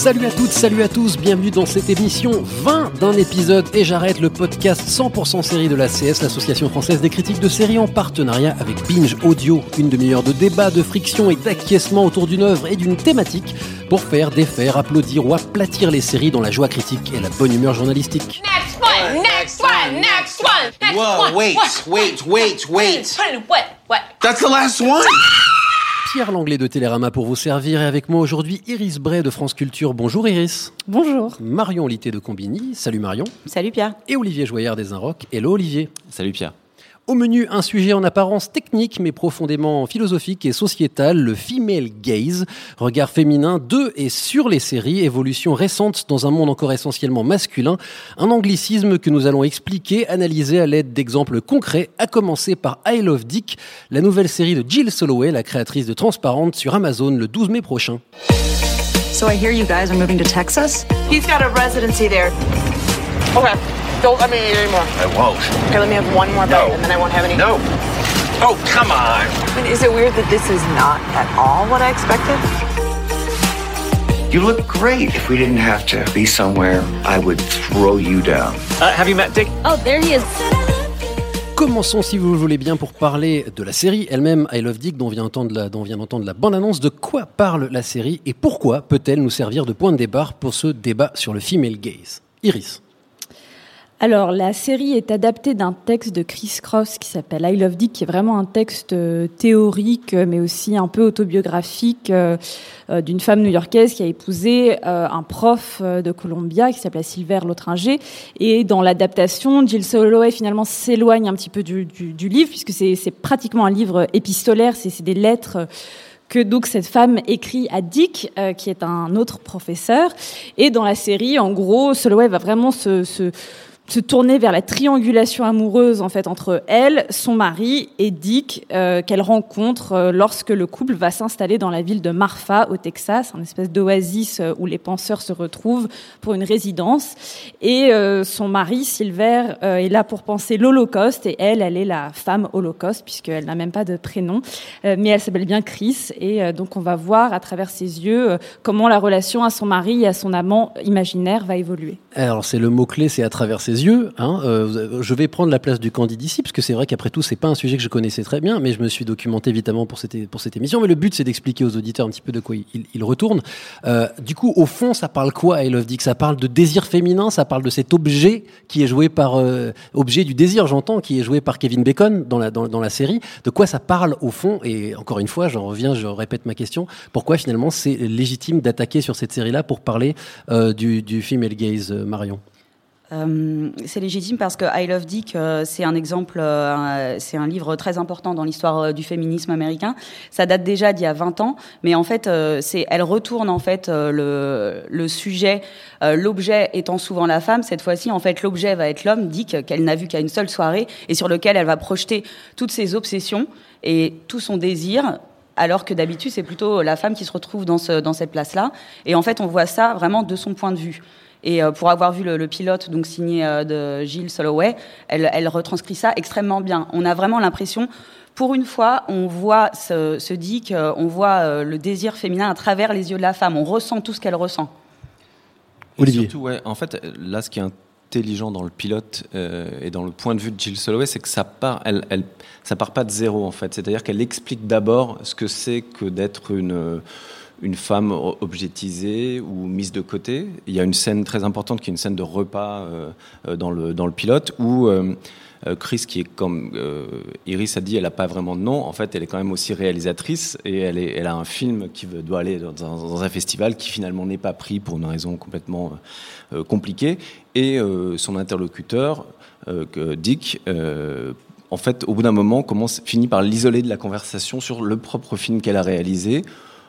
Salut à toutes, salut à tous, bienvenue dans cette émission 20 d'un épisode et j'arrête le podcast 100% série de la CS, l'association française des critiques de séries en partenariat avec Binge Audio, une demi-heure de débat, de friction et d'acquiescement autour d'une œuvre et d'une thématique pour faire, défaire, applaudir ou aplatir les séries dans la joie critique et la bonne humeur journalistique. Next one, next one, next one, next Whoa, one. wait, wait, wait, wait. What, what, what? That's the last one? Pierre Langlais de Télérama pour vous servir et avec moi aujourd'hui Iris Bray de France Culture. Bonjour Iris. Bonjour. Marion Litté de Combini. Salut Marion. Salut Pierre. Et Olivier Joyard des Inrocks. Hello Olivier. Salut Pierre. Au menu, un sujet en apparence technique mais profondément philosophique et sociétal, le female gaze, regard féminin de et sur les séries, évolution récente dans un monde encore essentiellement masculin, un anglicisme que nous allons expliquer, analyser à l'aide d'exemples concrets, à commencer par I Love Dick, la nouvelle série de Jill Soloway, la créatrice de Transparente sur Amazon le 12 mai prochain. So I hear you guys are moving to Texas? He's got a residency there. Okay. Don't let me eat anymore. I won't. Okay, let me have one more bite and then I won't have any. No. Oh, come on. I mean, is it weird that this is not at all what I expected? You look great. If we didn't have to be somewhere, I would throw you down. Uh, have you met Dick? Oh, there he is. Commençons, si vous le voulez bien, pour parler de la série elle-même, I Love Dick, dont vient d'entendre la, dont vient d'entendre la bande-annonce. De quoi parle la série et pourquoi peut-elle nous servir de point de départ pour ce débat sur le female gaze? Iris. Alors, la série est adaptée d'un texte de Chris Cross qui s'appelle I Love Dick, qui est vraiment un texte euh, théorique, euh, mais aussi un peu autobiographique euh, d'une femme new-yorkaise qui a épousé un prof de Columbia qui s'appelait Silver Lotringer. Et dans l'adaptation, Jill Soloway finalement s'éloigne un petit peu du, livre, puisque c'est pratiquement un livre épistolaire, c'est des lettres. que donc cette femme écrit à Dick, qui est un autre professeur. Et dans la série, en gros, Soloway va vraiment se, se, se tourner vers la triangulation amoureuse en fait entre elle, son mari et Dick, euh, qu'elle rencontre euh, lorsque le couple va s'installer dans la ville de Marfa au Texas, un espèce d'oasis euh, où les penseurs se retrouvent pour une résidence. Et son mari, Silver, est là pour penser l'Holocauste et elle, elle est la femme Holocauste puisqu'elle n'a même pas de prénom, mais elle s'appelle bien Chris. Et donc on va voir à travers ses yeux comment la relation à son mari et à son amant imaginaire va évoluer. Alors c'est le mot-clé, c'est à travers ses yeux. Hein. Euh, je vais prendre la place du candide ici, parce que c'est vrai qu'après tout, c'est pas un sujet que je connaissais très bien, mais je me suis documenté évidemment pour cette, émission. Mais le but, c'est d'expliquer aux auditeurs un petit peu de quoi il, il retourne. Euh, du coup, au fond, ça parle quoi, I Love Dick? Ça parle de désir féminin, ça parle de cet objet qui est joué par... euh, objet du désir, j'entends, qui est joué par Kevin Bacon dans la, série. De quoi ça parle au fond? Et encore une fois, j'en reviens, je répète ma question. Pourquoi finalement c'est légitime d'attaquer sur cette série-là pour parler du, du female gaze, Marion? Euh, c'est légitime parce que I Love Dick, euh, c'est un exemple, euh, c'est un livre très important dans l'histoire du féminisme américain. Ça date déjà d'il y a 20 ans, mais en fait, elle retourne en fait le, sujet, l'objet étant souvent la femme. Cette fois-ci, en fait, l'objet va être l'homme, Dick, qu'elle n'a vu qu'à une seule soirée et sur lequel elle va projeter toutes ses obsessions et tout son désir. Alors que d'habitude, c'est plutôt la femme qui se retrouve dans, dans cette place-là. Et en fait, on voit ça vraiment de son point de vue. Et euh, pour avoir vu le, le pilote donc signé euh, de Jill Soloway, elle, elle retranscrit ça extrêmement bien. On a vraiment l'impression, pour une fois, on voit ce, ce Dick, euh, on voit euh, le désir féminin à travers les yeux de la femme. On ressent tout ce qu'elle ressent. Et Olivier. Surtout, ouais, en fait, là, ce qui est intelligent dans le pilote euh, et dans le point de vue de Jill Soloway, c'est que ça part, elle, elle, ça part pas de zéro en fait. C'est-à-dire qu'elle explique d'abord ce que c'est que d'être une une femme objetisée ou mise de côté. Il y a une scène très importante qui est une scène de repas euh, dans le dans le pilote où euh, Chris, qui est comme euh, Iris a dit, elle n'a pas vraiment de nom. En fait, elle est quand même aussi réalisatrice et elle, est, elle a un film qui doit aller dans un, festival qui finalement n'est pas pris pour une raison complètement euh, compliquée. Et euh, son interlocuteur, euh, Dick, en fait, au bout d'un moment, finit par l'isoler de la conversation sur le propre film qu'elle a réalisé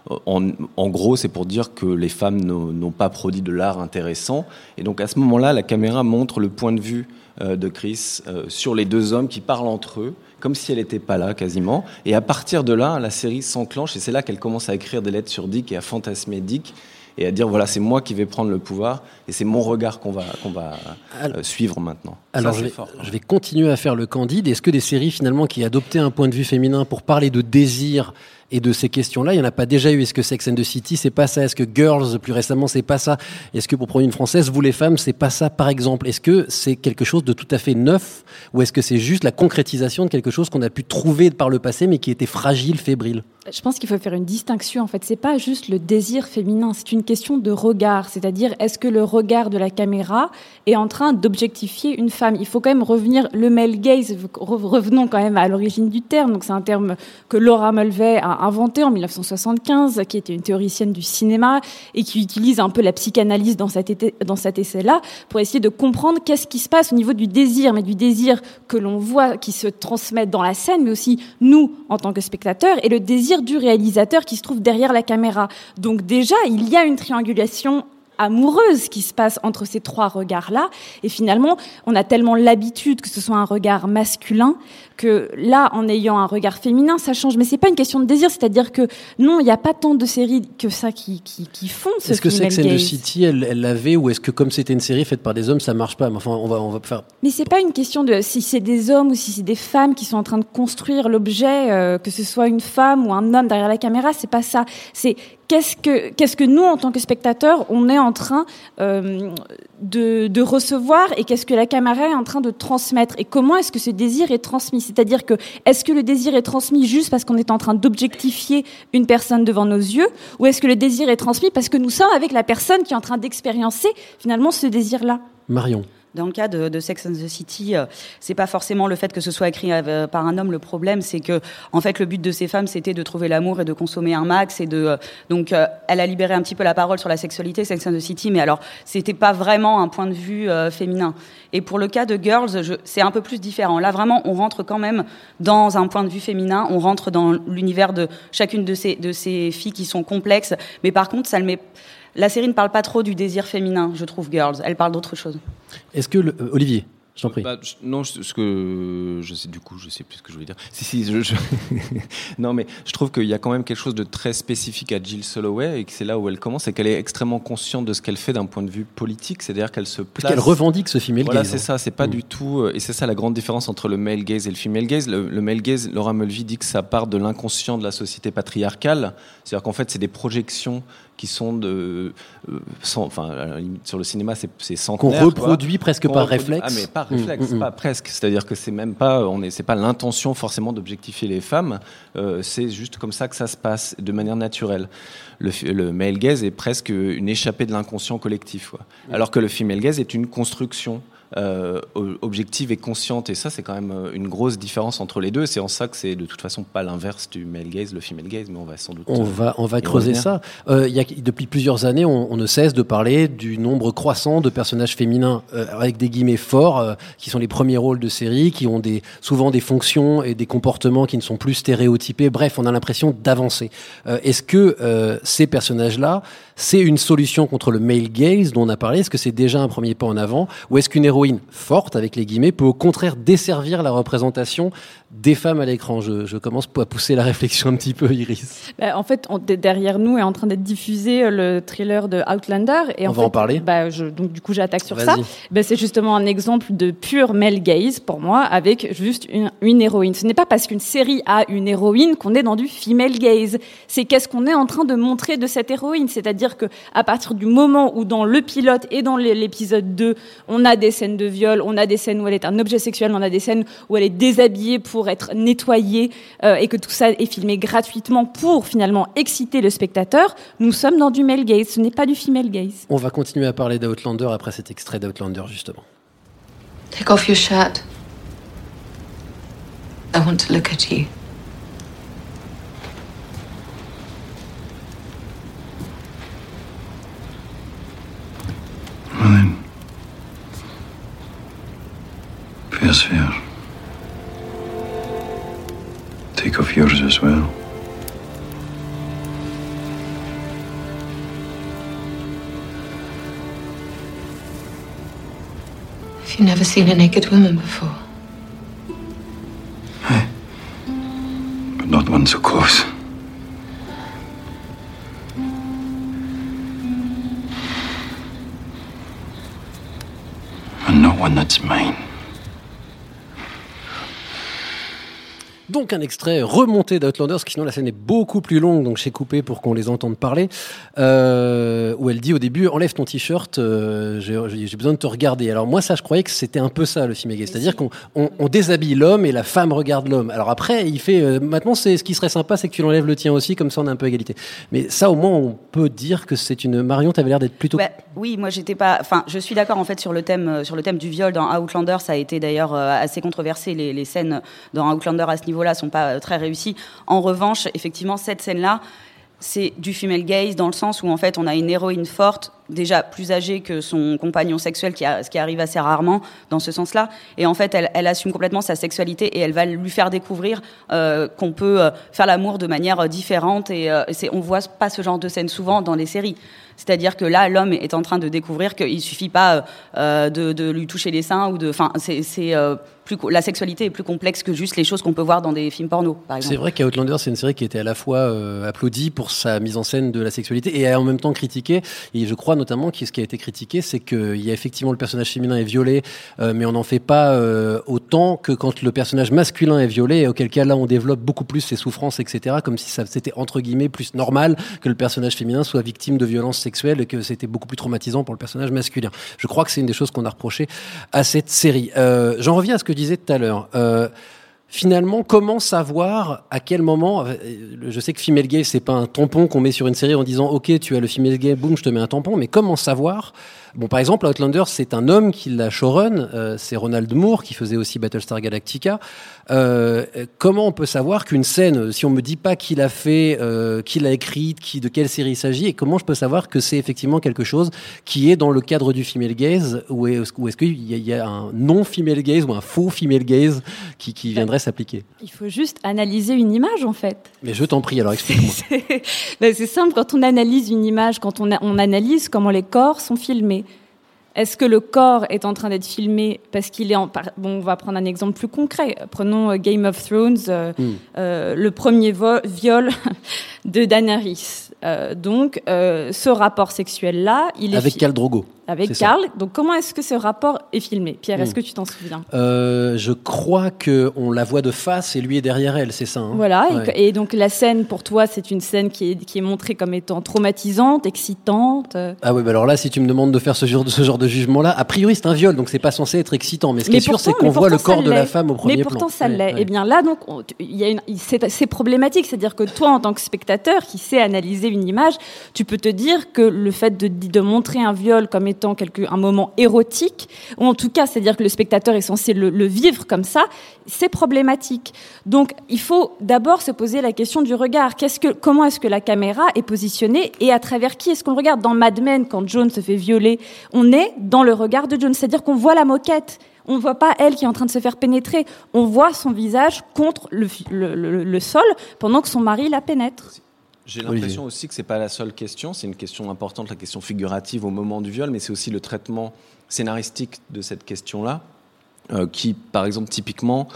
en, en gros, c'est pour dire que les femmes n'ont pas produit de l'art intéressant. Et donc à ce moment-là, la caméra montre le point de vue euh, de Chris euh, sur les deux hommes qui parlent entre eux, comme si elle n'était pas là quasiment. Et à partir de là, la série s'enclenche et c'est là qu'elle commence à écrire des lettres sur Dick et à fantasmer Dick et à dire voilà, c'est moi qui vais prendre le pouvoir et c'est mon regard qu'on va, qu'on va euh, suivre maintenant. Alors Ça, je vais, fort. je vais continuer à faire le candide. Est-ce que des séries finalement qui adoptaient un point de vue féminin pour parler de désir et de ces questions-là, il n'y en a pas déjà eu Est-ce que Sex and the City, c'est pas ça? Est-ce que Girls, plus récemment, c'est pas ça? Est-ce que pour prendre une française, vous les femmes, c'est pas ça par exemple? Est-ce que c'est quelque chose de tout à fait neuf? Ou est-ce que c'est juste la concrétisation de quelque chose qu'on a pu trouver par le passé mais qui était fragile, fébrile? Je pense qu'il faut faire une distinction. En fait, c'est pas juste le désir féminin, c'est une question de regard. C'est-à-dire, est-ce que le regard de la caméra est en train d'objectifier une femme? Il faut quand même revenir le male gaze. re- Revenons quand même à l'origine du terme. Donc, c'est un terme que Laura Mulvey a inventé en 1975, qui était une théoricienne du cinéma et qui utilise un peu la psychanalyse dans cet, dans cet essai-là pour essayer de comprendre qu'est-ce qui se passe au niveau du désir, mais du désir que l'on voit qui se transmet dans la scène, mais aussi nous en tant que spectateurs et le désir du réalisateur qui se trouve derrière la caméra. Donc déjà, il y a une triangulation amoureuse qui se passe entre ces trois regards-là. Et finalement, on a tellement l'habitude que ce soit un regard masculin que là, en ayant un regard féminin, ça change. Mais c'est pas une question de désir, c'est-à-dire que non, il n'y a pas tant de séries que ça qui, qui, qui font ce Est-ce que Sex and the. City, elle l'avait ou est-ce que comme c'était une série faite par des hommes, ça marche pas? Mais Enfin, on va, on va faire. Mais c'est pas une question de si c'est des hommes ou si c'est des femmes qui sont en train de construire l'objet, euh, que ce soit une femme ou un homme derrière la caméra, c'est pas ça. C'est qu'est-ce que nous en tant que spectateurs on est en train euh, de, de recevoir et qu'est-ce que la caméra est en train de transmettre et comment est-ce que ce désir est transmis? C'est-à-dire que est-ce que le désir est transmis juste parce qu'on est en train d'objectifier une personne devant nos yeux ou est-ce que le désir est transmis parce que nous sommes avec la personne qui est en train d'expériencer finalement ce désir-là? Marion. Dans le cas de, Sex and the City, euh, c'est pas forcément le fait que ce soit écrit euh, par un homme. Le problème, c'est que, en fait, le but de ces femmes, c'était de trouver l'amour et de consommer un max. Et de, euh, donc, euh, elle a libéré un petit peu la parole sur la sexualité, Sex and the City, mais alors, c'était pas vraiment un point de vue féminin. Et pour le cas de Girls, c'est un peu plus différent. Là, vraiment, on rentre quand même dans un point de vue féminin. On rentre dans l'univers de chacune de ces filles qui sont complexes. Mais par contre, ça le met. La série ne parle pas trop du désir féminin, je trouve, Girls. Elle parle d'autre chose. Est-ce que le- euh, Olivier, je t'en prie. Bah, je- non, je- ce que je sais du coup, je sais plus ce que je voulais dire. Si si, je, je- non mais je trouve qu'il y a quand même quelque chose de très spécifique à Jill Soloway et que c'est là où elle commence, c'est qu'elle est extrêmement consciente de ce qu'elle fait d'un point de vue politique, c'est-à-dire qu'elle se place. qu'elle revendique ce female Voilà, gaze, c'est hein. ça, c'est pas Mm. du tout, euh, et c'est ça la grande différence entre le male gaze et le female gaze. Le, le male gaze, Laura Mulvey dit que ça part de l'inconscient de la société patriarcale, c'est-à-dire qu'en fait c'est des projections qui sont de, euh, sans- enfin sur le cinéma c'est centenaire, Qu'on quoi. reproduit presque par reproduit- réflexe. Ah mais par Mm, réflexe, mm, mm. pas presque. C'est-à-dire que c'est même pas, on est, c'est pas l'intention forcément d'objectifier les femmes. euh, c'est juste comme ça que ça se passe de manière naturelle. Le, le male gaze est presque une échappée de l'inconscient collectif, quoi. alors que le female gaze est une construction. euh, objective et consciente et ça c'est quand même euh, une grosse différence entre les deux c'est en ça que c'est de toute façon pas l'inverse du male gaze le female gaze mais on va sans doute On euh, va, on va creuser revenir. ça. Euh, il y a, depuis plusieurs années, on, on ne cesse de parler du nombre croissant de personnages féminins euh, avec des guillemets forts, qui sont les premiers rôles de série, qui ont des, souvent des fonctions et des comportements qui ne sont plus stéréotypés. Bref, on a l'impression d'avancer. Est-ce que ces personnages-là, c'est une solution contre le male gaze dont on a parlé Est-ce que c'est déjà un premier pas en avant Ou est-ce qu'une héroïne forte, avec les guillemets, peut au contraire desservir la représentation des femmes à l'écran? Je, je commence à pousser la réflexion un petit peu, Iris. Bah, en fait, on- derrière nous est en train d'être diffusé euh, le thriller de Outlander. Et On en va fait, en parler. bah, je, donc, du coup, j'attaque sur ça. Bah, c'est justement un exemple de pure male gaze pour moi, avec juste une, une héroïne. Ce n'est pas parce qu'une série a une héroïne qu'on est dans du female gaze. C'est qu'est-ce qu'on est en train de montrer de cette héroïne. C'est-à-dire que à partir du moment où dans le pilote et dans l'é- l'épisode 2, on a des scènes de viol, on a des scènes où elle est un objet sexuel, on a des scènes où elle est déshabillée pour être nettoyée euh, et que tout ça est filmé gratuitement pour finalement exciter le spectateur, nous sommes dans du male gaze. Ce n'est pas du female gaze. On va continuer à parler d'Outlander après cet extrait d'Outlander, justement. Take off your shirt. I want to look at you. Fear. Take off yours as well. Have you never seen a naked woman before? Eh. But not one so close. And not one that's mine. Donc un extrait remonté d'Outlanders, sinon la scène est beaucoup plus longue, donc j'ai coupé pour qu'on les entende parler, euh, où elle dit au début enlève ton t-shirt, euh, j'ai besoin de te regarder. Alors moi ça je croyais que c'était un peu ça le film gay, c'est-à-dire qu'on on, on déshabille l'homme et la femme regarde l'homme. Alors après il fait, euh, maintenant c'est ce qui serait sympa c'est que tu l'enlèves le tien aussi, comme ça on a un peu égalité. Mais ça au moins on peut dire que c'est une Marion, t'avais l'air d'être plutôt... Bah, oui, moi j'étais pas. Enfin, je suis d'accord en fait sur le thème sur le thème du viol dans Outlander. Ça a été d'ailleurs assez controversé. Les, les scènes dans Outlander à ce niveau-là sont pas euh, très réussies. En revanche, effectivement, cette scène-là, c'est du female gaze dans le sens où en fait on a une héroïne forte, déjà plus âgée que son compagnon sexuel, qui ce qui arrive assez rarement dans ce sens-là. Et en fait, elle, elle assume complètement sa sexualité et elle va lui faire découvrir euh, qu'on peut euh, faire l'amour de manière différente. Et, euh, c'est, on voit pas ce genre de scène souvent dans les séries. C'est-à-dire que là, l'homme est en train de découvrir qu'il suffit pas de, de lui toucher les seins ou de, enfin, c'est, plus la sexualité est plus complexe que juste les choses qu'on peut voir dans des films porno, par exemple. C'est vrai qu'Outlander, c'est une série qui était à la fois euh, applaudie pour sa mise en scène de la sexualité et en même temps critiquée. Et je crois notamment que ce qui a été critiqué, c'est qu'il y a effectivement le personnage féminin est violé, euh, mais on n'en fait pas euh, autant que quand le personnage masculin est violé, auquel cas là on développe beaucoup plus ses souffrances, etc. Comme si ça c'était entre guillemets plus normal que le personnage féminin soit victime de violences sexuelles et que c'était beaucoup plus traumatisant pour le personnage masculin. Je crois que c'est une des choses qu'on a reproché à cette série. Euh, J'en reviens à ce que je disais tout à l'heure. Euh, Finalement, comment savoir à quel moment euh, Je sais que female gaze, c'est pas un tampon qu'on met sur une série en disant OK, tu as le female gaze, boum, je te mets un tampon. Mais comment savoir? Bon, par exemple, Outlander, c'est un homme qui l'a showrun, euh, c'est Ronald Moore qui faisait aussi Battlestar Galactica. Euh, euh, comment on peut savoir qu'une scène, si on me dit pas qui l'a fait, euh, qui l'a écrite, qui de quelle série il s'agit, et comment je peux savoir que c'est effectivement quelque chose qui est dans le cadre du female gaze, ou est-ce est-ce qu'il y, a- il y a un non female gaze ou un faux female gaze qui, qui viendrait s'appliquer? Il faut juste analyser une image en fait. Mais je t'en prie, alors explique-moi. Ben, c'est simple, quand on analyse une image, quand on, a- on analyse comment les corps sont filmés. Est-ce que le corps est en train d'être filmé parce qu'il est en... Bon, on va prendre un exemple plus concret. Prenons euh, Game of Thrones, euh, Hmm. euh, le premier viol de Daenerys. Euh, donc, ce rapport sexuel-là, il est... Avec Khal Drogo. Avec ça. Karl. Donc, comment est-ce que ce rapport est filmé? Pierre, est-ce Hmm. que tu t'en souviens? Euh, je crois que on la voit de face et lui est derrière elle, c'est ça. hein? Voilà, et- Ouais. et, donc la scène pour toi, c'est une scène qui est, qui est montrée comme étant traumatisante, excitante. euh. Ah oui, bah alors là, si tu me demandes de faire ce genre de, ce genre de jugement-là, a priori c'est un viol, donc c'est pas censé être excitant. Mais ce qui Mais est sûr, c'est qu'on mais voit le corps de la femme au premier Mais plan. pourtant, ça Ouais, l'est. ouais. Et bien là, donc, c'est problématique. C'est-à-dire que toi, en tant que spectateur qui sait analyser une image, tu peux te dire que le fait de, de montrer un viol comme étant un moment érotique, ou en tout cas, c'est-à-dire que le spectateur est censé le, vivre comme ça, c'est problématique. Donc, il faut d'abord se poser la question du regard. Comment est-ce que la caméra est positionnée et à travers qui est-ce qu'on regarde? Dans Mad Men, quand John se fait violer, on est dans le regard de John, c'est-à-dire qu'on voit la moquette. On ne voit pas elle qui est en train de se faire pénétrer. On voit son visage contre le- le sol pendant que son mari la pénètre. J'ai l'impression aussi que c'est pas la seule question, c'est une question importante, la question figurative au moment du viol, mais c'est aussi le traitement scénaristique de cette question-là, euh, qui, par exemple, typiquement,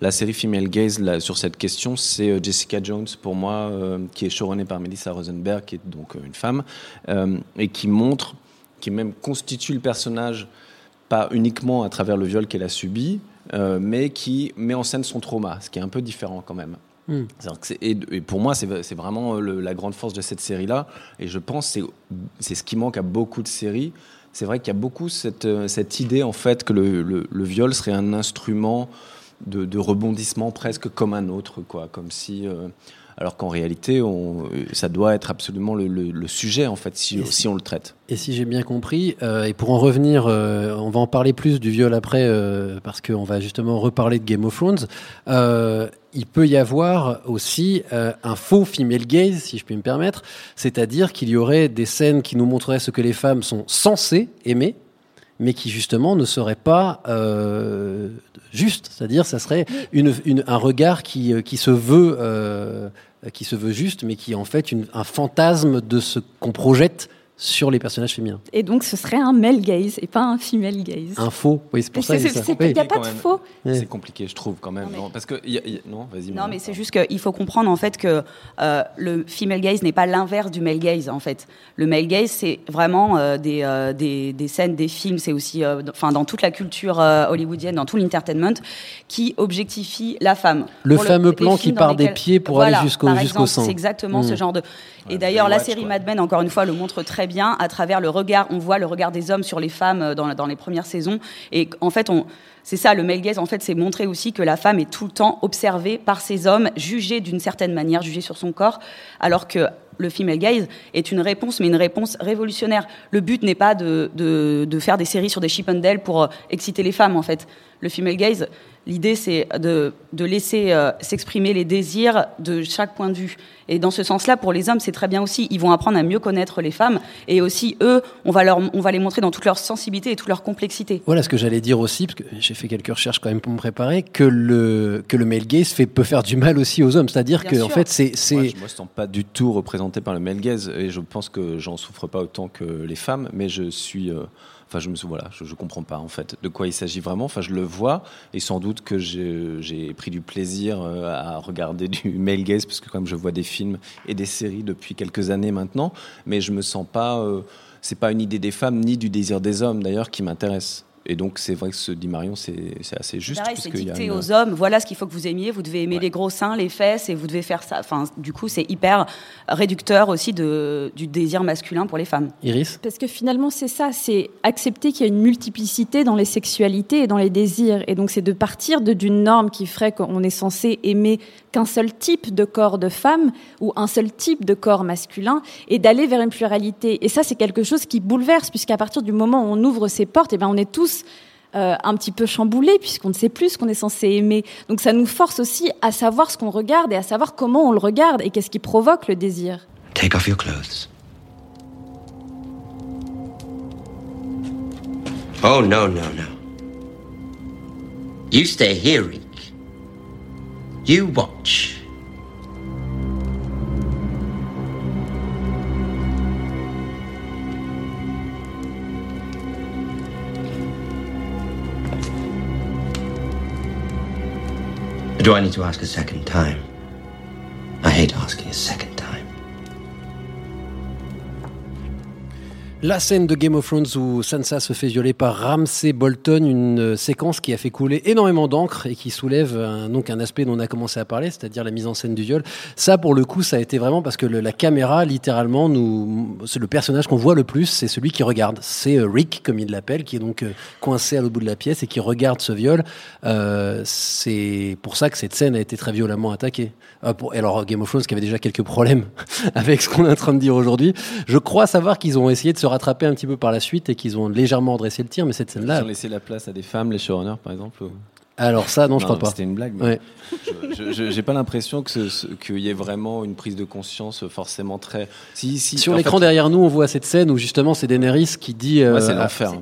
la série Female Gaze là, sur cette question, c'est euh, Jessica Jones pour moi, euh, qui est showrunnée par Melissa Rosenberg, qui est donc une femme, euh, et qui montre, qui même constitue le personnage pas uniquement à travers le viol qu'elle a subi, mais qui met en scène son trauma, ce qui est un peu différent quand même. C'est- Et, pour moi, c'est vraiment la grande force de cette série-là. Et je pense que c'est- ce qui manque à beaucoup de séries. C'est vrai qu'il y a beaucoup cette, euh, cette idée, en fait, que le, le- le viol serait un instrument de, de rebondissement presque comme un autre, quoi. Comme si. euh, alors qu'en réalité, on, euh, ça doit être absolument le, le- le sujet, en fait, si, on le traite. Et si j'ai bien compris, euh, et pour en revenir, euh, on va en parler plus du viol après, euh, parce qu'on va justement reparler de Game of Thrones. Il peut y avoir aussi un faux female gaze, si je puis me permettre, c'est-à-dire qu'il y aurait des scènes qui nous montreraient ce que les femmes sont censées aimer, mais qui justement ne seraient pas euh, justes. C'est-à-dire, ça serait un regard qui, euh, qui se veut. euh, qui se veut juste, mais qui est en fait un fantasme de ce qu'on projette sur les personnages féminins. Et donc, ce serait un male gaze et pas un female gaze. Un faux, oui, c'est pour Mais ça. oui. il y a pas de faux. C'est compliqué, je trouve, quand même. Non, parce que. il y a- il y a- non, vas-y. Non, mais c'est juste qu'il faut comprendre en fait que euh, le female gaze n'est pas l'inverse du male gaze en fait. Le male gaze, c'est vraiment euh, des, euh, des, des scènes, des films, c'est aussi, euh, enfin, dans toute la culture euh, hollywoodienne, dans tout l'entertainment, qui objectifie la femme. Le Pour fameux plan qui part des pieds pour Voilà, aller jusqu'au jusqu'au sein. C'est exactement ce genre de. Et d'ailleurs, la série quoi. Mad Men, encore une fois, le montre très bien à travers le regard. On voit le regard des hommes sur les femmes euh, dans, les premières saisons. Et en fait, on. C'est ça, le male gaze, en fait, c'est montrer aussi que la femme est tout le temps observée par ces hommes, jugée d'une certaine manière, jugée sur son corps, alors que le female gaze est une réponse, mais une réponse révolutionnaire. Le but n'est pas de, de, de faire des séries sur des Chippendales pour euh, exciter les femmes, en fait. Le female gaze, l'idée, c'est de, de laisser euh, s'exprimer les désirs de chaque point de vue. Et dans ce sens-là, pour les hommes, c'est très bien aussi. Ils vont apprendre à mieux connaître les femmes. Et aussi, eux, on va, leur, on va les montrer dans toute leur sensibilité et toute leur complexité. Voilà ce que j'allais dire aussi, parce que j'ai fait quelques recherches quand même pour me préparer, que le, que le male gaze fait, peut faire du mal aussi aux hommes. C'est-à-dire que, sûr. en fait, c'est. Moi, je me sens pas du tout représenté par le male gaze et je pense que j'en souffre pas autant que les femmes, mais je suis. euh, Enfin, je me voilà, je, comprends pas en fait de quoi il s'agit vraiment. Enfin, je le vois et sans doute que j'ai pris du plaisir euh, à regarder du male gaze parce que même je vois des films et des séries depuis quelques années maintenant, mais je me sens pas. euh, c'est pas une idée des femmes ni du désir des hommes d'ailleurs qui m'intéresse. Et donc c'est vrai que ce dit Marion, c'est c'est assez juste. C'est puisqu'il y a dicté une- aux hommes, voilà ce qu'il faut que vous aimiez, vous devez aimer Ouais. les gros seins, les fesses, et vous devez faire ça. Enfin, du coup, c'est hyper réducteur aussi de, du désir masculin pour les femmes. Iris Parce que finalement, c'est ça, c'est accepter qu'il y a une multiplicité dans les sexualités et dans les désirs. Et donc, c'est de partir de- d'une norme qui ferait qu'on est censé aimer qu'un seul type de corps de femme ou un seul type de corps masculin et d'aller vers une pluralité. Et ça, c'est quelque chose qui bouleverse, puisqu'à partir du moment où on ouvre ces portes, eh ben, on est tous euh, un petit peu chamboulés, puisqu'on ne sait plus ce qu'on est censé aimer. Donc, ça nous force aussi à savoir ce qu'on regarde et à savoir comment on le regarde et qu'est-ce qui provoque le désir. Take off your clothes. Oh, no, no, no. You stay here, Reek. You watch. Do I need to ask a second time? I hate asking a second La scène de Game of Thrones où Sansa se fait violer par Ramsay Bolton, une euh, séquence qui a fait couler énormément d'encre et qui soulève un, donc un aspect dont on a commencé à parler, c'est-à-dire la mise en scène du viol. Ça, pour le coup, ça a été vraiment parce que la caméra, littéralement, nous, c'est le personnage qu'on voit le plus, c'est celui qui regarde. C'est euh, Rick, comme il l'appelle, qui est donc euh, coincé à l'autre bout de la pièce et qui regarde ce viol. C'est pour ça que cette scène a été très violemment attaquée. Euh, alors, Game of Thrones qui avait déjà quelques problèmes avec ce qu'on est en train de dire aujourd'hui. Je crois savoir qu'ils ont essayé de se rattraper un petit peu par la suite et qu'ils ont légèrement dressé le tir, mais cette Ils scène-là. ont laissé la place à des femmes, les showrunners par exemple. Alors ça, non, je crois pas. C'était une blague. mais Ouais. Je- J'ai pas l'impression que qu'il y ait vraiment une prise de conscience forcément très. Si, si, Sur l'écran fait- derrière nous, on voit cette scène où justement c'est Daenerys qui dit euh, Ouais, c'est à- l'enfer.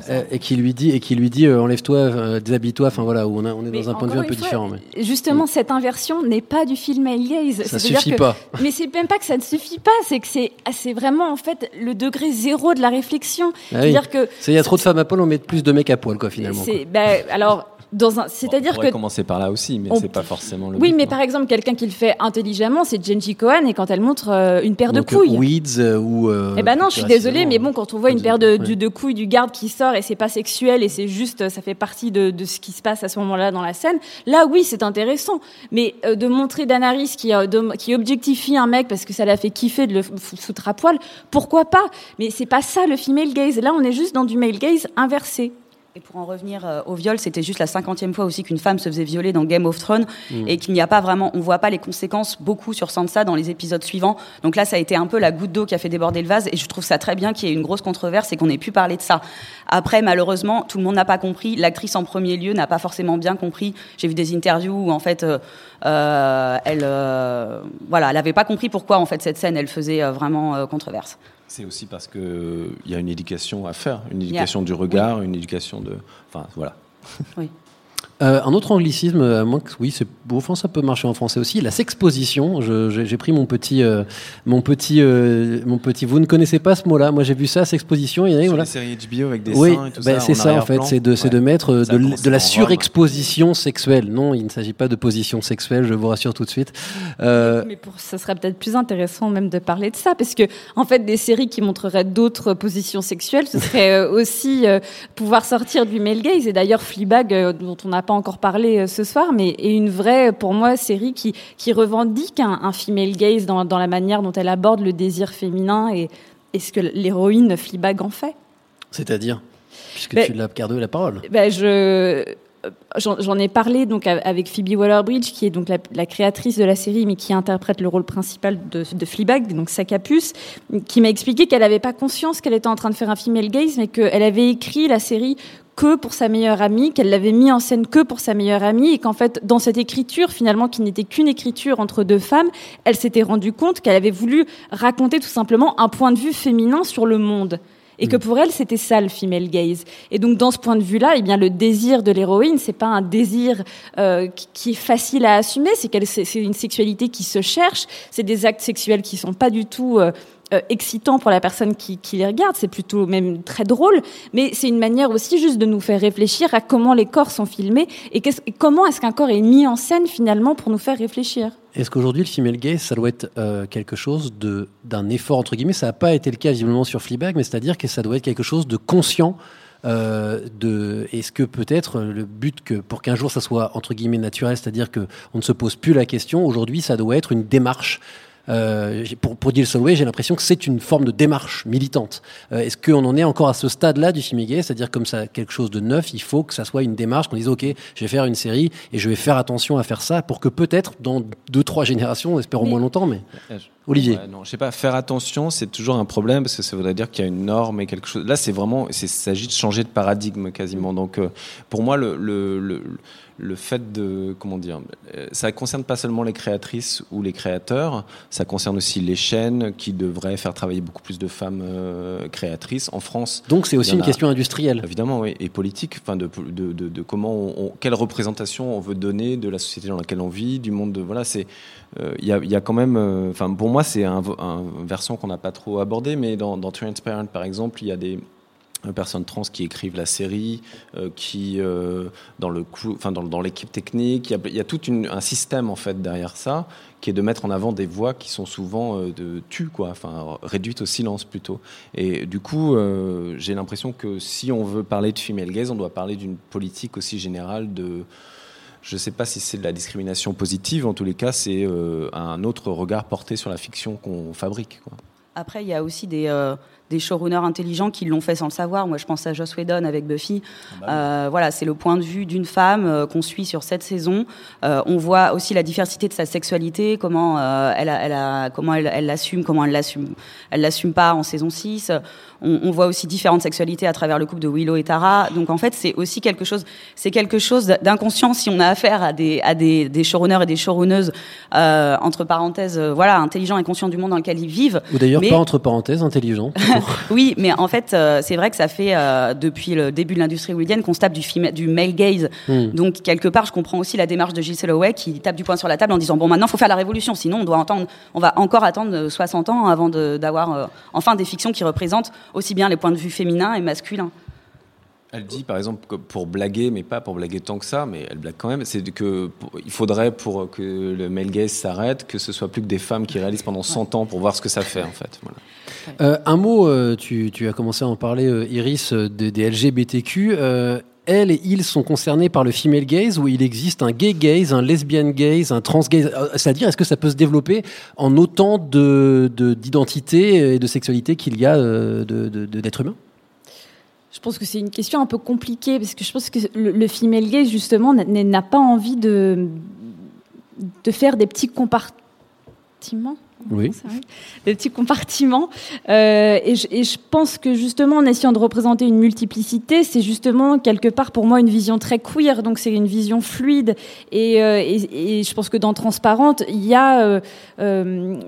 Ça. euh, et qui lui dit et qui lui dit euh, enlève-toi, euh, déshabille-toi. Enfin voilà, où on, a- on est Mais dans un point de vue un peu fois, différent. Mais... Justement, cette inversion n'est pas du film male gaze. Ça suffit que- pas. Mais c'est même pas que ça ne suffit pas, c'est que c'est c'est vraiment en fait le degré zéro de la réflexion. Ah oui. C'est-à-dire que il y a trop de femmes à poil, on met plus de mecs à poil quoi finalement. ben, alors dans un on c'est-à-dire pourrait que commencer par là aussi, mais on- c'est pas forcément le. oui, but, mais non. par exemple, quelqu'un qui le fait intelligemment, c'est Jenji Cohen, et quand elle montre euh, une paire Donc, de couilles. euh, Weeds euh, ou. euh, Eh ben non, je suis désolée, mais bon, quand on voit une paire de, de couilles du garde qui sort et c'est pas sexuel et c'est juste, ça fait partie de, de ce qui se passe à ce moment-là dans la scène, là oui, c'est intéressant. Mais euh, de montrer Danaris qui, euh, qui objectifie un mec parce que ça l'a fait kiffer de le foutre à poil, pourquoi pas? Mais c'est pas ça le female gaze. Là, on est juste dans du male gaze inversé. Et pour en revenir euh, au viol, c'était juste la cinquantième fois aussi qu'une femme se faisait violer dans Game of Thrones Mm. et qu'il n'y a pas vraiment, on voit pas les conséquences beaucoup sur Sansa dans les épisodes suivants. Donc là, ça a été un peu la goutte d'eau qui a fait déborder le vase et je trouve ça très bien qu'il y ait une grosse controverse et qu'on ait pu parler de ça. Après, malheureusement, tout le monde n'a pas compris. L'actrice en premier lieu n'a pas forcément bien compris. J'ai vu des interviews où en fait, euh, euh, elle, voilà, elle avait pas compris pourquoi en fait cette scène, elle faisait vraiment controverse. C'est aussi parce que il y a une éducation à faire, une éducation du regard, une éducation de. Enfin voilà. Oui. Euh, un autre anglicisme, à moins que oui, c'est enfin, ça peut marcher en français aussi. La sexposition. J'ai pris mon petit, euh, mon petit, euh, mon petit. Vous ne connaissez pas ce mot-là Moi, j'ai vu ça, sexposition. Il y a, voilà. les séries HBO avec des oui, seins et tout ben, ça. c'est ça en fait. C'est de, mettre euh, de, la surexposition sexuelle. Non, il ne s'agit pas de position sexuelle. Je vous rassure tout de suite. Euh, Mais pour, ça serait peut-être plus intéressant même de parler de ça, parce que en fait, des séries qui montreraient d'autres positions sexuelles, ce serait euh, aussi euh, pouvoir sortir du male gaze. Et d'ailleurs, Fleabag, euh, dont on n'a pas encore parlé euh, ce soir, mais est une vraie, pour moi, série qui qui revendique un, un female gaze dans, dans la manière dont elle aborde le désir féminin et, et ce que l'héroïne Fleabag en fait. C'est-à-dire, puisque Ben, tu l'as gardé la parole. Ben, je j'en ai parlé donc avec Phoebe Waller-Bridge qui est donc la, la créatrice de la série mais qui interprète le rôle principal de, de Fleabag donc sa capuce qui m'a expliqué qu'elle n'avait pas conscience qu'elle était en train de faire un female gaze mais qu'elle avait écrit la série que pour sa meilleure amie, qu'elle l'avait mis en scène que pour sa meilleure amie, et qu'en fait, dans cette écriture, finalement, qui n'était qu'une écriture entre deux femmes, elle s'était rendue compte qu'elle avait voulu raconter tout simplement un point de vue féminin sur le monde. Et que pour elle, c'était ça le female gaze. Et donc, dans ce point de vue-là, eh bien, le désir de l'héroïne, c'est pas un désir euh, qui- est facile à assumer. C'est qu'elle, c'est c'est une sexualité qui se cherche. C'est des actes sexuels qui sont pas du tout euh, euh, excitants pour la personne qui, les regarde. C'est plutôt même très drôle. Mais c'est une manière aussi juste de nous faire réfléchir à comment les corps sont filmés et, comment est-ce qu'un corps est mis en scène finalement pour nous faire réfléchir. Est-ce qu'aujourd'hui, le female gaze, ça doit être euh, quelque chose d'un effort entre guillemets? Ça n'a pas été le cas visiblement sur Fleabag, mais c'est-à-dire que ça doit être quelque chose de conscient. euh, de est-ce que peut-être euh, le but que pour qu'un jour ça soit entre guillemets naturel, c'est-à-dire que on ne se pose plus la question. Aujourd'hui, ça doit être une démarche. Euh, pour, pour Jill Solway, j'ai l'impression que c'est une forme de démarche militante. Euh, Est-ce qu'on en est encore à ce stade-là du film gay C'est-à-dire comme ça, quelque chose de neuf, il faut que ça soit une démarche, qu'on dise ok, je vais faire une série et je vais faire attention à faire ça pour que peut-être dans deux trois générations, espérons moins longtemps, mais Ouais, je- Olivier. Ouais, non, je sais pas. Faire attention, c'est toujours un problème parce que ça voudrait dire qu'il y a une norme et quelque chose. Là, c'est vraiment, c'est- il s'agit de changer de paradigme quasiment. Donc, euh, pour moi, le, le, le, le fait de, comment dire, euh, ça concerne pas seulement les créatrices ou les créateurs, ça concerne aussi les chaînes qui devraient faire travailler beaucoup plus de femmes euh, créatrices en France. Donc c'est aussi une a- question industrielle. Évidemment, oui, et politique, enfin de, de, de, de comment, on, on- quelle représentation on veut donner de la société dans laquelle on vit, du monde. De, voilà, c'est, il il y a quand même, euh, enfin pour moi c'est un, un versant qu'on n'a pas trop abordé, mais dans, Transparent par exemple, il y a des euh, personnes trans qui écrivent la série, euh, qui euh, dans le enfin dans, l'équipe technique, il y a, tout un système en fait derrière ça, qui est de mettre en avant des voix qui sont souvent euh, de tues quoi, enfin réduites au silence plutôt. Et du coup, euh, j'ai l'impression que si on veut parler de female gaze, on doit parler d'une politique aussi générale de je ne sais pas si c'est de la discrimination positive, en tous les cas, c'est euh, un autre regard porté sur la fiction qu'on fabrique. Après, il y a aussi des, euh, des showrunners intelligents qui l'ont fait sans le savoir. Moi, je pense à Joss Whedon avec Buffy. Euh, voilà, c'est le point de vue d'une femme euh, qu'on suit sur cette saison. Euh, on voit aussi la diversité de sa sexualité, comment euh, elle, a, elle, a, comment elle, elle l'assume, comment elle l'assume, elle l'assume pas en saison 6. On, on voit aussi différentes sexualités à travers le couple de Willow et Tara. Donc en fait, c'est aussi quelque chose, c'est quelque chose d'inconscient si on a affaire à des, à des, des showrunners et des showrunneuses euh, entre parenthèses, voilà, intelligents et conscients du monde dans lequel ils vivent. Ou d'ailleurs Mais- pas entre parenthèses, intelligent. oui, mais en fait, euh, c'est vrai que ça fait euh, depuis le début de l'industrie hollywoodienne qu'on se tape du, du male gaze. Hmm. Donc quelque part, je comprends aussi la démarche de Gilles Selloway qui tape du poing sur la table en disant bon, maintenant, faut faire la révolution, sinon on doit entendre, on va encore attendre euh, 60 ans avant d'avoir euh, enfin des fictions qui représentent aussi bien les points de vue féminins et masculins. Elle dit par exemple que pour blaguer, mais pas pour blaguer tant que ça, mais elle blague quand même, c'est que il faudrait pour que le male gaze s'arrête, que ce soit plus que des femmes qui réalisent pendant 100 ans pour voir ce que ça fait en fait. Voilà. Euh, un mot, euh, tu, tu as commencé à en parler, euh, Iris, des, des LGBTQ. Elles et ils sont concernés par le female gaze ou il existe un gay gaze, un lesbian gaze, un trans gaze? C'est-à-dire, est-ce que ça peut se développer en autant de de- d'identités et de sexualité qu'il y a euh, de- d'êtres humains? Je pense que c'est une question un peu compliquée parce que je pense que le, le female gaze justement n'a- pas envie de de faire des petits compartiments. Oui. Des petits compartiments. Euh, et, je, et je pense que justement, en essayant de représenter une multiplicité, c'est justement quelque part pour moi une vision très queer. Donc c'est une vision fluide. Et, euh, et, et je pense que dans Transparente, il y a euh, euh,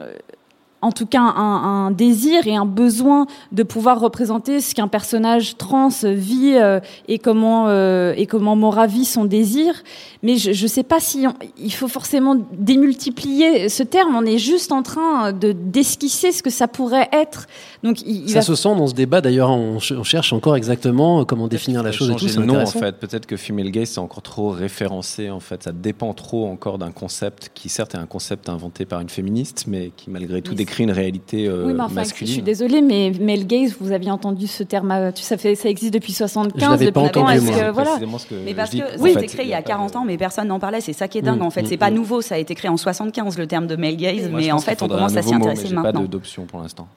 en tout cas un, un, désir et un besoin de pouvoir représenter ce qu'un personnage trans vit euh, et comment euh, et comment Mora vit son désir. Mais je ne sais pas si on, il faut forcément démultiplier ce terme. On est juste en train de d'esquisser ce que ça pourrait être. Donc il, il ça va... se sent dans ce débat. D'ailleurs, on, ch- on cherche encore exactement comment définir la chose et tout. le nom en fait. Peut-être que female gaze c'est encore trop référencé en fait. Ça dépend trop encore d'un concept qui certes est un concept inventé par une féministe, mais qui malgré tout Mais décrit une réalité euh, oui, mais enfin, je suis désolée, mais male gaze, vous aviez entendu ce terme, euh, tu, ça, fait, ça existe depuis 75. Je depuis pas quand entendu, moi. que- C'est voilà. précisément ce que Mais parce je dis. que En ça a fait, été créé il y a a pas 40 ans, mais personne n'en parlait. C'est ça qui est dingue Mm, en fait. mm, C'est pas mm. nouveau, ça a été créé en 75 le terme de male gaze, mais en fait on commence à s'y intéresser pas maintenant. de- d'option pour l'instant.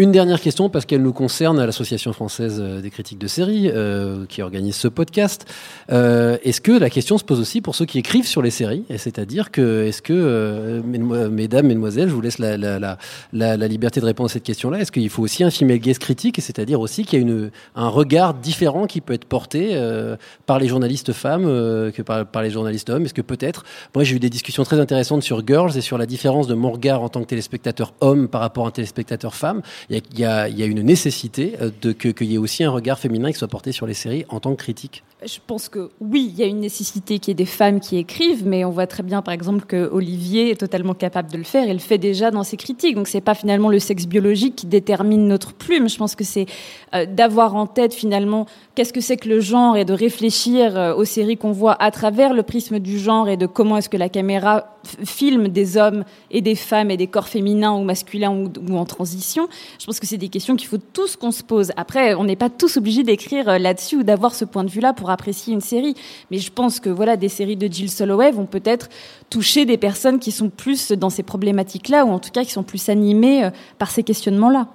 Une dernière question, parce qu'elle nous concerne à l'Association française euh, des critiques de séries, euh, qui organise ce podcast. Euh, est-ce que la question se pose aussi pour ceux qui écrivent sur les séries? Et c'est-à-dire que, est-ce que, euh, mesdames, mesdemoiselles, je vous laisse la, la, la, la, liberté de répondre à cette question-là, est-ce qu'il faut aussi un female gaze critique, c'est-à-dire aussi qu'il y a une, un regard différent qui peut être porté euh, par les journalistes femmes euh, que par, par les journalistes hommes? Est-ce que peut-être, moi j'ai eu des discussions très intéressantes sur Girls et sur la différence de mon regard en tant que téléspectateur homme par rapport à un téléspectateur femme. Il y y a, une nécessité euh, de que- qu'il y ait aussi un regard féminin qui soit porté sur les séries en tant que critique. Je pense que oui, il y a une nécessité qu'il y ait des femmes qui écrivent, mais on voit très bien, par exemple, que Olivier est totalement capable de le faire. Il le fait déjà dans ses critiques. Donc c'est pas finalement le sexe biologique qui détermine notre plume. Je pense que c'est euh, d'avoir en tête finalement qu'est-ce que c'est que le genre et de réfléchir euh, aux séries qu'on voit à travers le prisme du genre et de comment est-ce que la caméra filme des hommes et des femmes et des corps féminins ou masculins ou, ou en transition. Je pense que c'est des questions qu'il faut tous qu'on se pose. Après, on n'est pas tous obligés d'écrire euh, là-dessus ou d'avoir ce point de vue-là pour apprécier une série. Mais je pense que voilà, des séries de Jill Soloway vont peut-être toucher des personnes qui sont plus dans ces problématiques-là ou en tout cas qui sont plus animées euh, par ces questionnements-là.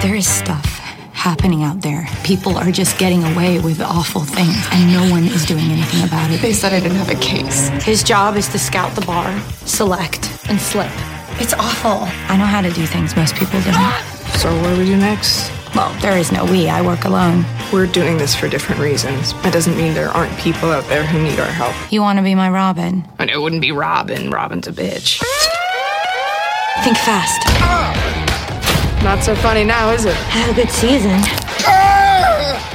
There is stuff happening out there. People are just getting away with awful things, and no one is doing anything about it. They said I didn't have a case. His job is to scout the bar, select, and slip. It's awful. I know how to do things most people don't. So what do we do next? Well, there is no we. I work alone. We're doing this for different reasons. That doesn't mean there aren't people out there who need our help. You want to be my Robin? And it wouldn't be Robin. Robin's a bitch. Think fast. Not so funny now, is it? Have a good season.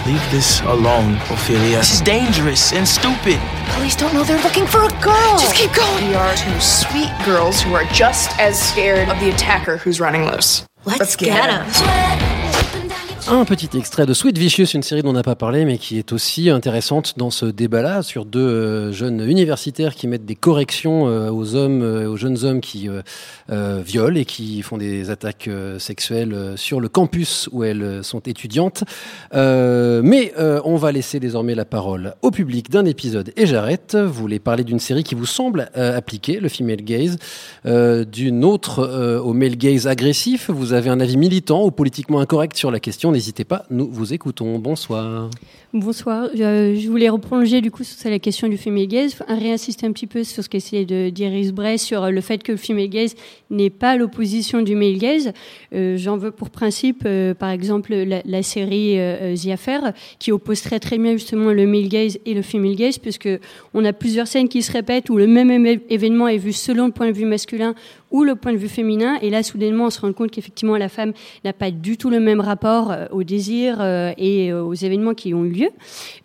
Leave this alone, Ophelia. This is dangerous and stupid. Police don't know they're looking for a girl. Just keep going. We are two sweet girls who are just as scared of the attacker who's running loose. Let's, get, him. Un petit extrait de Sweet Vicious, une série dont on n'a pas parlé, mais qui est aussi intéressante dans ce débat-là, sur deux euh, jeunes universitaires qui mettent des corrections euh, aux hommes, euh, aux jeunes hommes qui violent et qui font des attaques sexuelles sur le campus où elles sont étudiantes. Mais on va laisser désormais la parole au public d'un épisode et j'arrête. Vous voulez parler d'une série qui vous semble appliquer, le female gaze, d'une autre au male gaze agressif. Vous avez un avis militant ou politiquement incorrect sur la question, n'hésitez pas, nous vous écoutons. Bonsoir. Bonsoir. Euh, je voulais reprolonger du coup sur la question du female gaze, réinsister un petit peu sur ce qu'essayait de dire Iris Bray sur le fait que le female gaze n'est pas l'opposition du male gaze. Euh, J'en veux pour principe, euh, par exemple, la, série euh, The Affair, qui oppose très très bien justement le male gaze et le female gaze, puisque on a plusieurs scènes qui se répètent où le même événement est vu selon le point de vue masculin ou le point de vue féminin. Et là, soudainement, on se rend compte qu'effectivement, la femme n'a pas du tout le même rapport euh, au désir euh, et euh, aux événements qui ont eu lieu.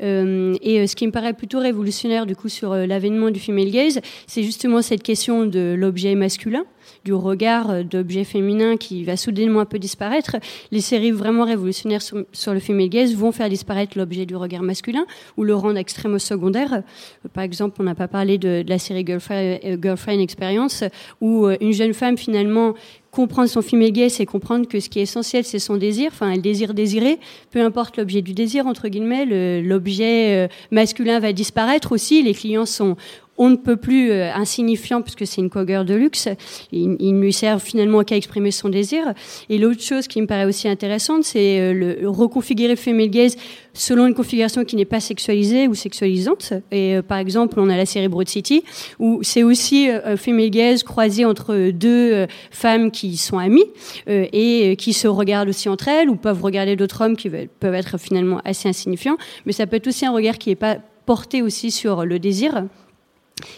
Et ce qui me paraît plutôt révolutionnaire, du coup, sur l'avènement du female gaze, c'est justement cette question de l'objet masculin du regard euh, d'objet féminin qui va soudainement un peu disparaître. Les séries vraiment révolutionnaires sur, le female gaze vont faire disparaître l'objet du regard masculin ou le rendre extrêmement secondaire. Euh, Par exemple, on n'a pas parlé de, la série Girlfriend, euh, Girlfriend Experience où une jeune femme finalement comprendre son female gaze, c'est comprendre que ce qui est essentiel, c'est son désir, enfin, le désir désiré, peu importe l'objet du désir, entre guillemets, le- l'objet masculin va disparaître aussi, les clients sont on ne peut plus euh, insignifiant puisque c'est une cogueur de luxe. Ils, ils ne lui servent finalement qu'à exprimer son désir. Et l'autre chose qui me paraît aussi intéressante, c'est euh, le, le reconfigurer le female gaze selon une configuration qui n'est pas sexualisée ou sexualisante. Et euh, par exemple, on a la série Broad City où c'est aussi euh, un female gaze croisé entre deux euh, femmes qui sont amies euh, et euh, qui se regardent aussi entre elles ou peuvent regarder d'autres hommes qui peuvent être finalement assez insignifiants. Mais ça peut être aussi un regard qui n'est pas porté aussi sur le désir.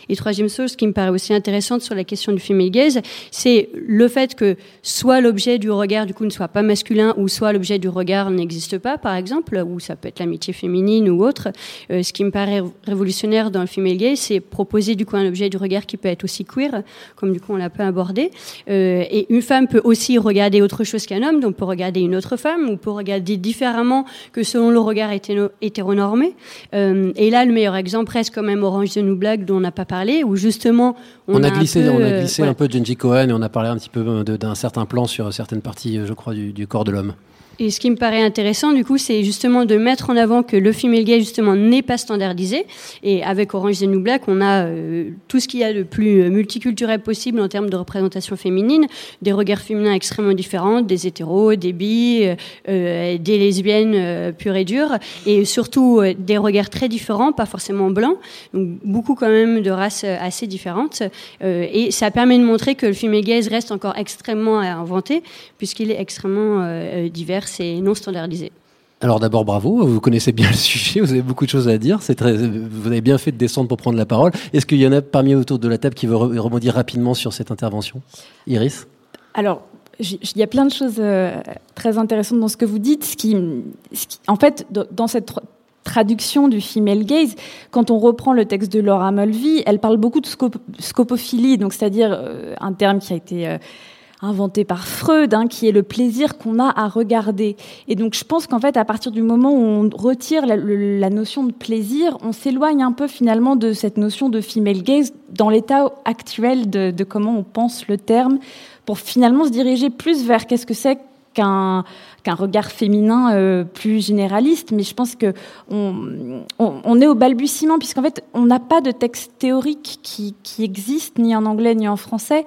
Et troisième chose qui me paraît aussi intéressante sur la question du female gaze, c'est le fait que soit l'objet du regard du coup ne soit pas masculin ou soit l'objet du regard n'existe pas, par exemple, ou ça peut être l'amitié féminine ou autre. Euh, ce qui me paraît révolutionnaire dans le female gaze, c'est proposer du coup un objet du regard qui peut être aussi queer, comme du coup on l'a peu abordé. Euh, et une femme peut aussi regarder autre chose qu'un homme, donc peut regarder une autre femme ou peut regarder différemment que selon le regard hétéro- hétéronormé. Euh, et là, le meilleur exemple reste quand même Orange the New Black dont on n'a pas parlé, où justement On, a glissé, peu, on a euh, glissé un peu de Genji Cohen et on a parlé un petit peu de- d'un certain plan sur certaines parties, euh, je crois, du, du corps de l'homme. Et ce qui me paraît intéressant, du coup, c'est justement de mettre en avant que le female gay, justement, n'est pas standardisé. Et avec Orange is the New Black, on a euh, tout ce qu'il y a de plus euh, multiculturel possible en termes de représentation féminine, des regards féminins extrêmement différents, des hétéros, des bi, euh, des lesbiennes euh, pures et dures, et surtout des regards très différents, pas forcément blancs, donc beaucoup quand même de races assez différentes. Et ça permet de montrer que le female gaze reste encore extrêmement à inventer, puisqu'il est extrêmement euh, et non standardisé. Alors d'abord bravo, vous connaissez bien le sujet, vous avez beaucoup de choses à dire, c'est très, vous avez bien fait de descendre pour prendre la parole. Est-ce qu'il y en a parmi autour de la table qui veut re- rebondir rapidement sur cette intervention? Iris? Alors, il y a plein de choses euh, très intéressantes dans ce que vous dites. Ce qui, ce qui- en fait, dans- cette tra- traduction du female gaze, quand on reprend le texte de Laura Mulvey, elle parle beaucoup de scop- scopophilie, donc c'est-à-dire euh, un terme qui a été euh, inventé par Freud, hein, qui est le plaisir qu'on a à regarder. Et donc je pense qu'en fait, à partir du moment où on retire la, notion de plaisir, on s'éloigne un peu finalement de cette notion de female gaze dans l'état actuel de, comment on pense le terme, pour finalement se diriger plus vers qu'est-ce que c'est qu'un regard féminin euh, plus généraliste, mais je pense que on est au balbutiement puisqu'en fait on n'a pas de texte théorique qui, qui existe ni en anglais ni en français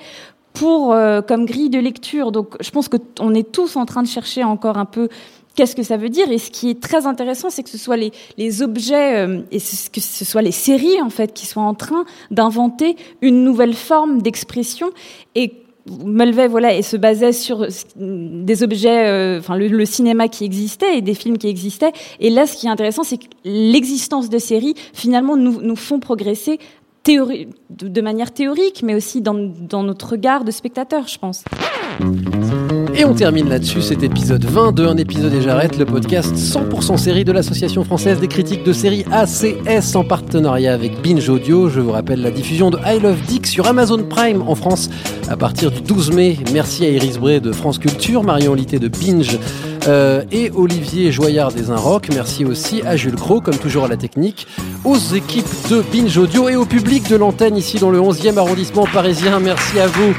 pour euh, comme grille de lecture. Donc je pense que t- on est tous en train de chercher encore un peu qu'est-ce que ça veut dire. Et ce qui est très intéressant, c'est que ce soit les, objets euh, et ce- que ce soit les séries en fait qui soient en train d'inventer une nouvelle forme d'expression et Mulvey voilà et se basait sur des objets, euh, enfin le, le cinéma qui existait et des films qui existaient. Et là, ce qui est intéressant, c'est que l'existence de séries finalement nous, nous font progresser théori- de, de manière théorique, mais aussi dans, dans notre regard de spectateur, je pense. Et on termine là-dessus cet épisode 20 de Un épisode et j'arrête, le podcast 100% série de l'Association française des critiques de séries ACS en partenariat avec Binge Audio. Je vous rappelle la diffusion de I Love Dick sur Amazon Prime en France à partir du 12 mai. Merci à Iris Bray de France Culture, Marion Litté de Binge euh, et Olivier Joyard des Inrock. Merci aussi à Jules Cro, comme toujours à la technique, aux équipes de Binge Audio et au public de l'antenne ici dans le 11e arrondissement parisien. Merci à vous.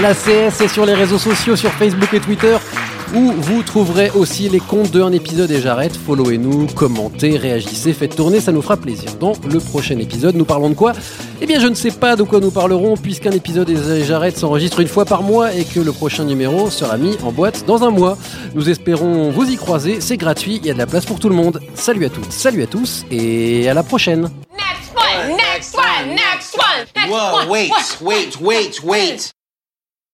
La CS est sur les réseaux sociaux, sur Facebook et Twitter, où vous trouverez aussi les comptes de un épisode et j'arrête. Followez-nous, commentez, réagissez, faites tourner, ça nous fera plaisir. Dans le prochain épisode, nous parlons de quoi? Eh bien, je ne sais pas de quoi nous parlerons, puisqu'un épisode et j'arrête s'enregistre une fois par mois et que le prochain numéro sera mis en boîte dans un mois. Nous espérons vous y croiser, c'est gratuit, il y a de la place pour tout le monde. Salut à toutes, salut à tous, et à la prochaine Next one, next one, next one, next Whoa, one. wait, one, wait, wait, wait.